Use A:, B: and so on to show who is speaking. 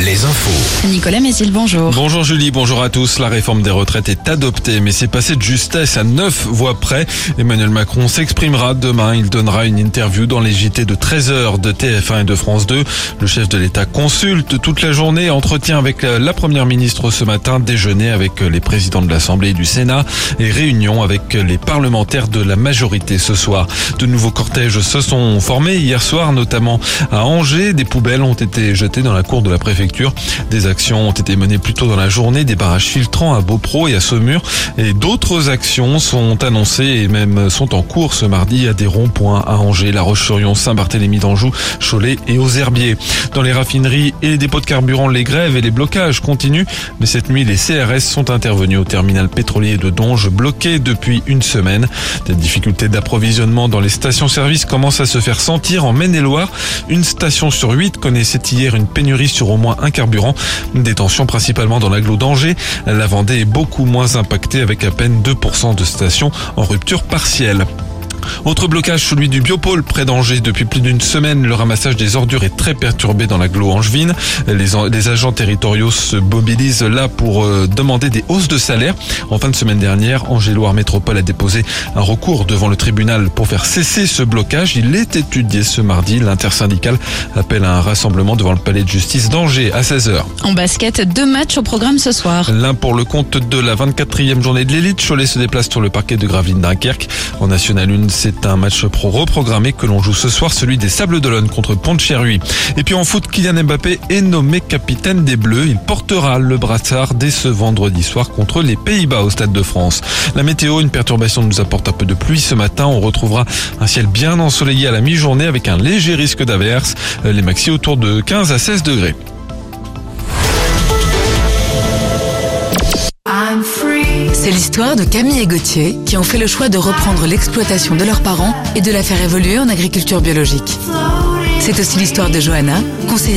A: les infos.
B: Nicolas Mézil, bonjour.
C: Bonjour Julie, bonjour à tous. La réforme des retraites est adoptée, mais c'est passé de justesse à neuf voix près. Emmanuel Macron s'exprimera demain. Il donnera une interview dans les JT de 13h de TF1 et de France 2. Le chef de l'État consulte toute la journée, entretien avec la première ministre ce matin, déjeuner avec les présidents de l'Assemblée et du Sénat et réunion avec les parlementaires de la majorité ce soir. De nouveaux cortèges se sont formés hier soir, notamment à Angers. Des poubelles ont été jetées dans la cour de la préfecture. Des actions ont été menées plus tôt dans la journée, des barrages filtrants à Beaupro et à Saumur. Et d'autres actions sont annoncées et même sont en cours ce mardi à des ronds-points à Angers, La Roche-sur-Yon, Saint-Barthélemy d'Anjou, Cholet et aux Herbiers. Dans les raffineries et les dépôts de carburant, les grèves et les blocages continuent. Mais cette nuit, les CRS sont intervenus au terminal pétrolier de Donge, bloqué depuis une semaine. Des difficultés d'approvisionnement dans les stations-service commencent à se faire sentir en Maine-et-Loire. Une station sur huit connaissait hier une pénurie sur au moins un carburant. Des tensions principalement dans l'agglo d'Angers. La Vendée est beaucoup moins impactée avec à peine 2% de stations en rupture partielle. Autre blocage, celui du biopôle près d'Angers. Depuis plus d'une semaine, le ramassage des ordures est très perturbé dans l'agglo angevine. Les, les, agents territoriaux se mobilisent là pour euh, demander des hausses de salaire. En fin de semaine dernière, Angers-Loire Métropole a déposé un recours devant le tribunal pour faire cesser ce blocage. Il est étudié ce mardi. L'intersyndicale appelle à un rassemblement devant le palais de justice d'Angers à 16h.
B: En basket, deux matchs au programme ce soir.
C: L'un pour le compte de la 24e journée de l'élite. Cholet se déplace sur le parquet de Gravelines Dunkerque. En National 1, c'est un match pro reprogrammé que l'on joue ce soir, celui des Sables d'Olonne contre Pont-de-Cherruy. Et puis en foot, Kylian Mbappé est nommé capitaine des Bleus. Il portera le brassard dès ce vendredi soir contre les Pays-Bas au Stade de France. La météo, une perturbation nous apporte un peu de pluie ce matin. On retrouvera un ciel bien ensoleillé à la mi-journée avec un léger risque d'averse. Les maxi autour de 15 à 16 degrés.
D: C'est l'histoire de Camille et Gauthier qui ont fait le choix de reprendre l'exploitation de leurs parents et de la faire évoluer en agriculture biologique. C'est aussi l'histoire de Johanna, conseillère